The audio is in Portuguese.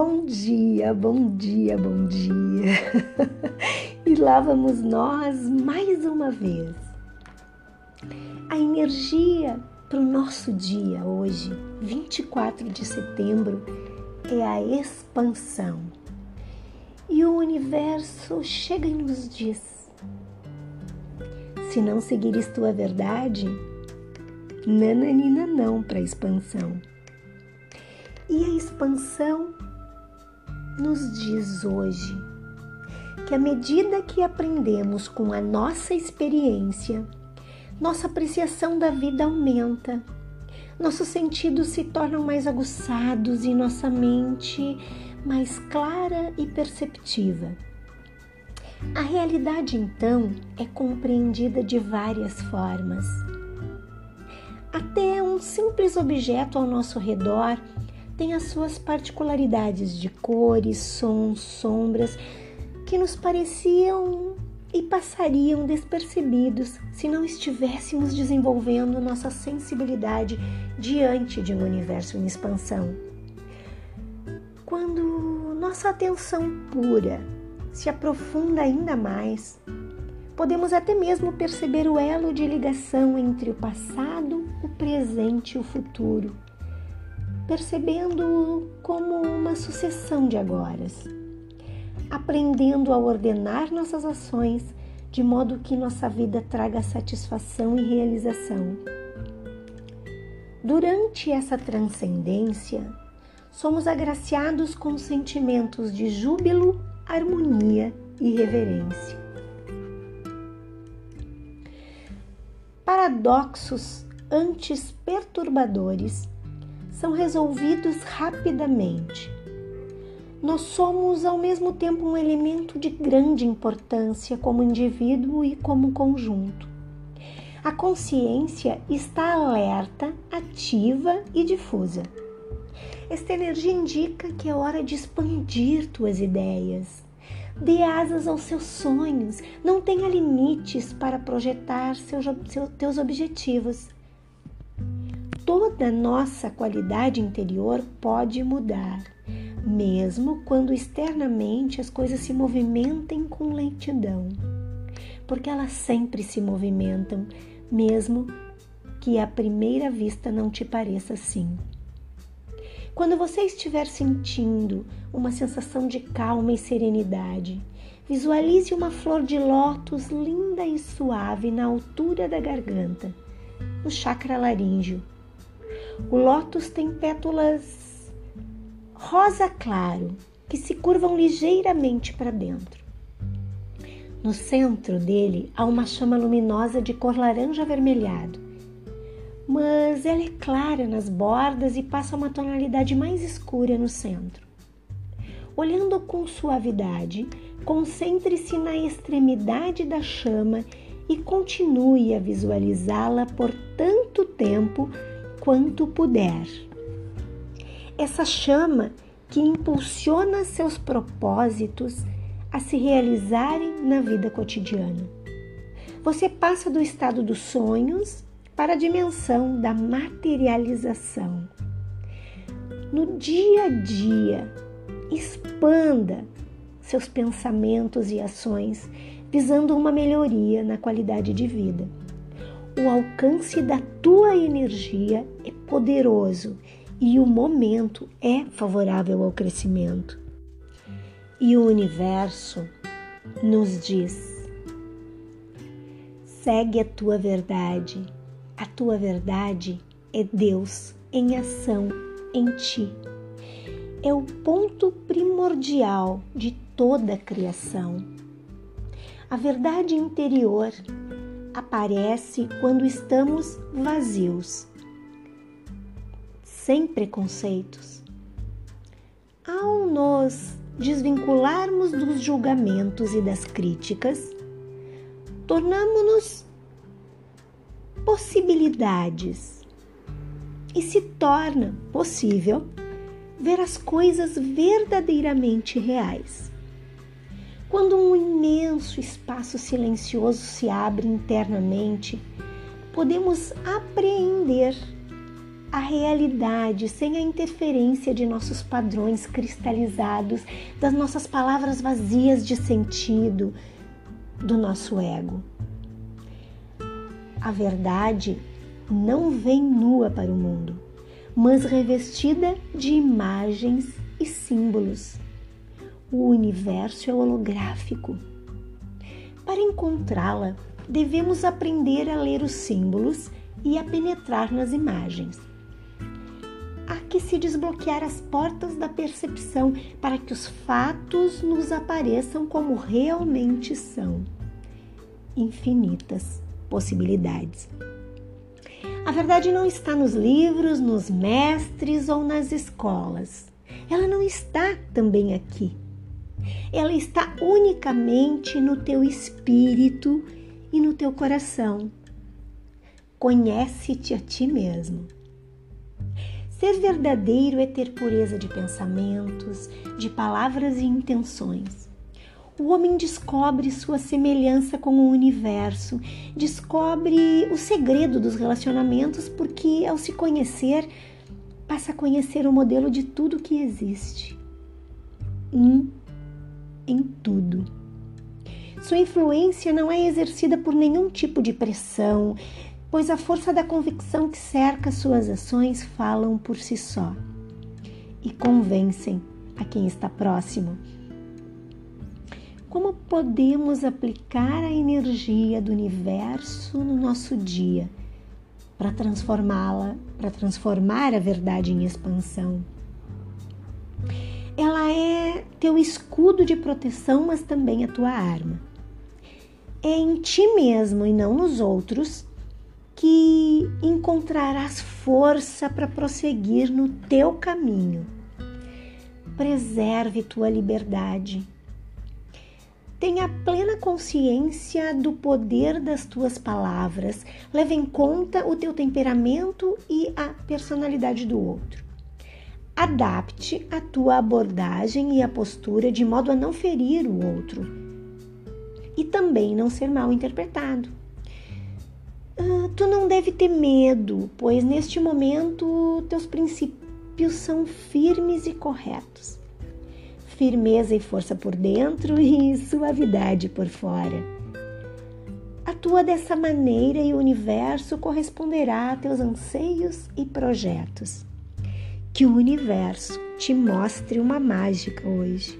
Bom dia, bom dia, bom dia. e lá vamos nós mais uma vez. A energia para o nosso dia hoje, 24 de setembro, é a expansão. E o universo chega e nos diz: se não seguires tua verdade, nananina não para expansão. E a expansão nos diz hoje que à medida que aprendemos com a nossa experiência, nossa apreciação da vida aumenta, nossos sentidos se tornam mais aguçados e nossa mente mais clara e perceptiva. A realidade, então, é compreendida de várias formas. Até um simples objeto ao nosso redor tem as suas particularidades de cores, sons, sombras que nos pareciam e passariam despercebidos se não estivéssemos desenvolvendo nossa sensibilidade diante de um universo em expansão. Quando nossa atenção pura se aprofunda ainda mais, podemos até mesmo perceber o elo de ligação entre o passado, o presente e o futuro percebendo-o como uma sucessão de agoras, aprendendo a ordenar nossas ações de modo que nossa vida traga satisfação e realização. Durante essa transcendência, somos agraciados com sentimentos de júbilo, harmonia e reverência. Paradoxos antes perturbadores são resolvidos rapidamente. Nós somos ao mesmo tempo um elemento de grande importância como indivíduo e como conjunto. A consciência está alerta, ativa e difusa. Esta energia indica que é hora de expandir tuas ideias. Dê asas aos seus sonhos, não tenha limites para projetar seus, seus teus objetivos toda nossa qualidade interior pode mudar, mesmo quando externamente as coisas se movimentem com lentidão, porque elas sempre se movimentam, mesmo que à primeira vista não te pareça assim. Quando você estiver sentindo uma sensação de calma e serenidade, visualize uma flor de lótus linda e suave na altura da garganta, no chakra laríngeo o lótus tem pétalas rosa claro que se curvam ligeiramente para dentro. No centro dele há uma chama luminosa de cor laranja avermelhado, mas ela é clara nas bordas e passa uma tonalidade mais escura no centro. Olhando com suavidade, concentre-se na extremidade da chama e continue a visualizá-la por tanto tempo quanto puder. Essa chama que impulsiona seus propósitos a se realizarem na vida cotidiana. Você passa do estado dos sonhos para a dimensão da materialização. No dia a dia, expanda seus pensamentos e ações visando uma melhoria na qualidade de vida o alcance da tua energia é poderoso e o momento é favorável ao crescimento. E o universo nos diz: segue a tua verdade. A tua verdade é Deus em ação em ti. É o ponto primordial de toda a criação. A verdade interior aparece quando estamos vazios, sem preconceitos. Ao nos desvincularmos dos julgamentos e das críticas, tornamos-nos possibilidades e se torna possível ver as coisas verdadeiramente reais. Quando um imenso espaço silencioso se abre internamente, podemos apreender a realidade sem a interferência de nossos padrões cristalizados, das nossas palavras vazias de sentido, do nosso ego. A verdade não vem nua para o mundo, mas revestida de imagens e símbolos. O universo é holográfico. Para encontrá-la, devemos aprender a ler os símbolos e a penetrar nas imagens há que se desbloquear as portas da percepção para que os fatos nos apareçam como realmente são. Infinitas possibilidades. A verdade não está nos livros, nos mestres ou nas escolas. Ela não está também aqui. Ela está unicamente no teu espírito e no teu coração. Conhece-te a ti mesmo. Ser verdadeiro é ter pureza de pensamentos, de palavras e intenções. O homem descobre sua semelhança com o universo, descobre o segredo dos relacionamentos, porque ao se conhecer, passa a conhecer o modelo de tudo que existe. Um em tudo. Sua influência não é exercida por nenhum tipo de pressão, pois a força da convicção que cerca suas ações falam por si só e convencem a quem está próximo. Como podemos aplicar a energia do universo no nosso dia para transformá-la, para transformar a verdade em expansão? Ela é teu escudo de proteção, mas também a tua arma. É em ti mesmo e não nos outros que encontrarás força para prosseguir no teu caminho. Preserve tua liberdade. Tenha plena consciência do poder das tuas palavras. Leve em conta o teu temperamento e a personalidade do outro. Adapte a tua abordagem e a postura de modo a não ferir o outro e também não ser mal interpretado. Ah, tu não deve ter medo, pois neste momento teus princípios são firmes e corretos. Firmeza e força por dentro e suavidade por fora. Atua dessa maneira e o universo corresponderá a teus anseios e projetos. Que o universo te mostre uma mágica hoje.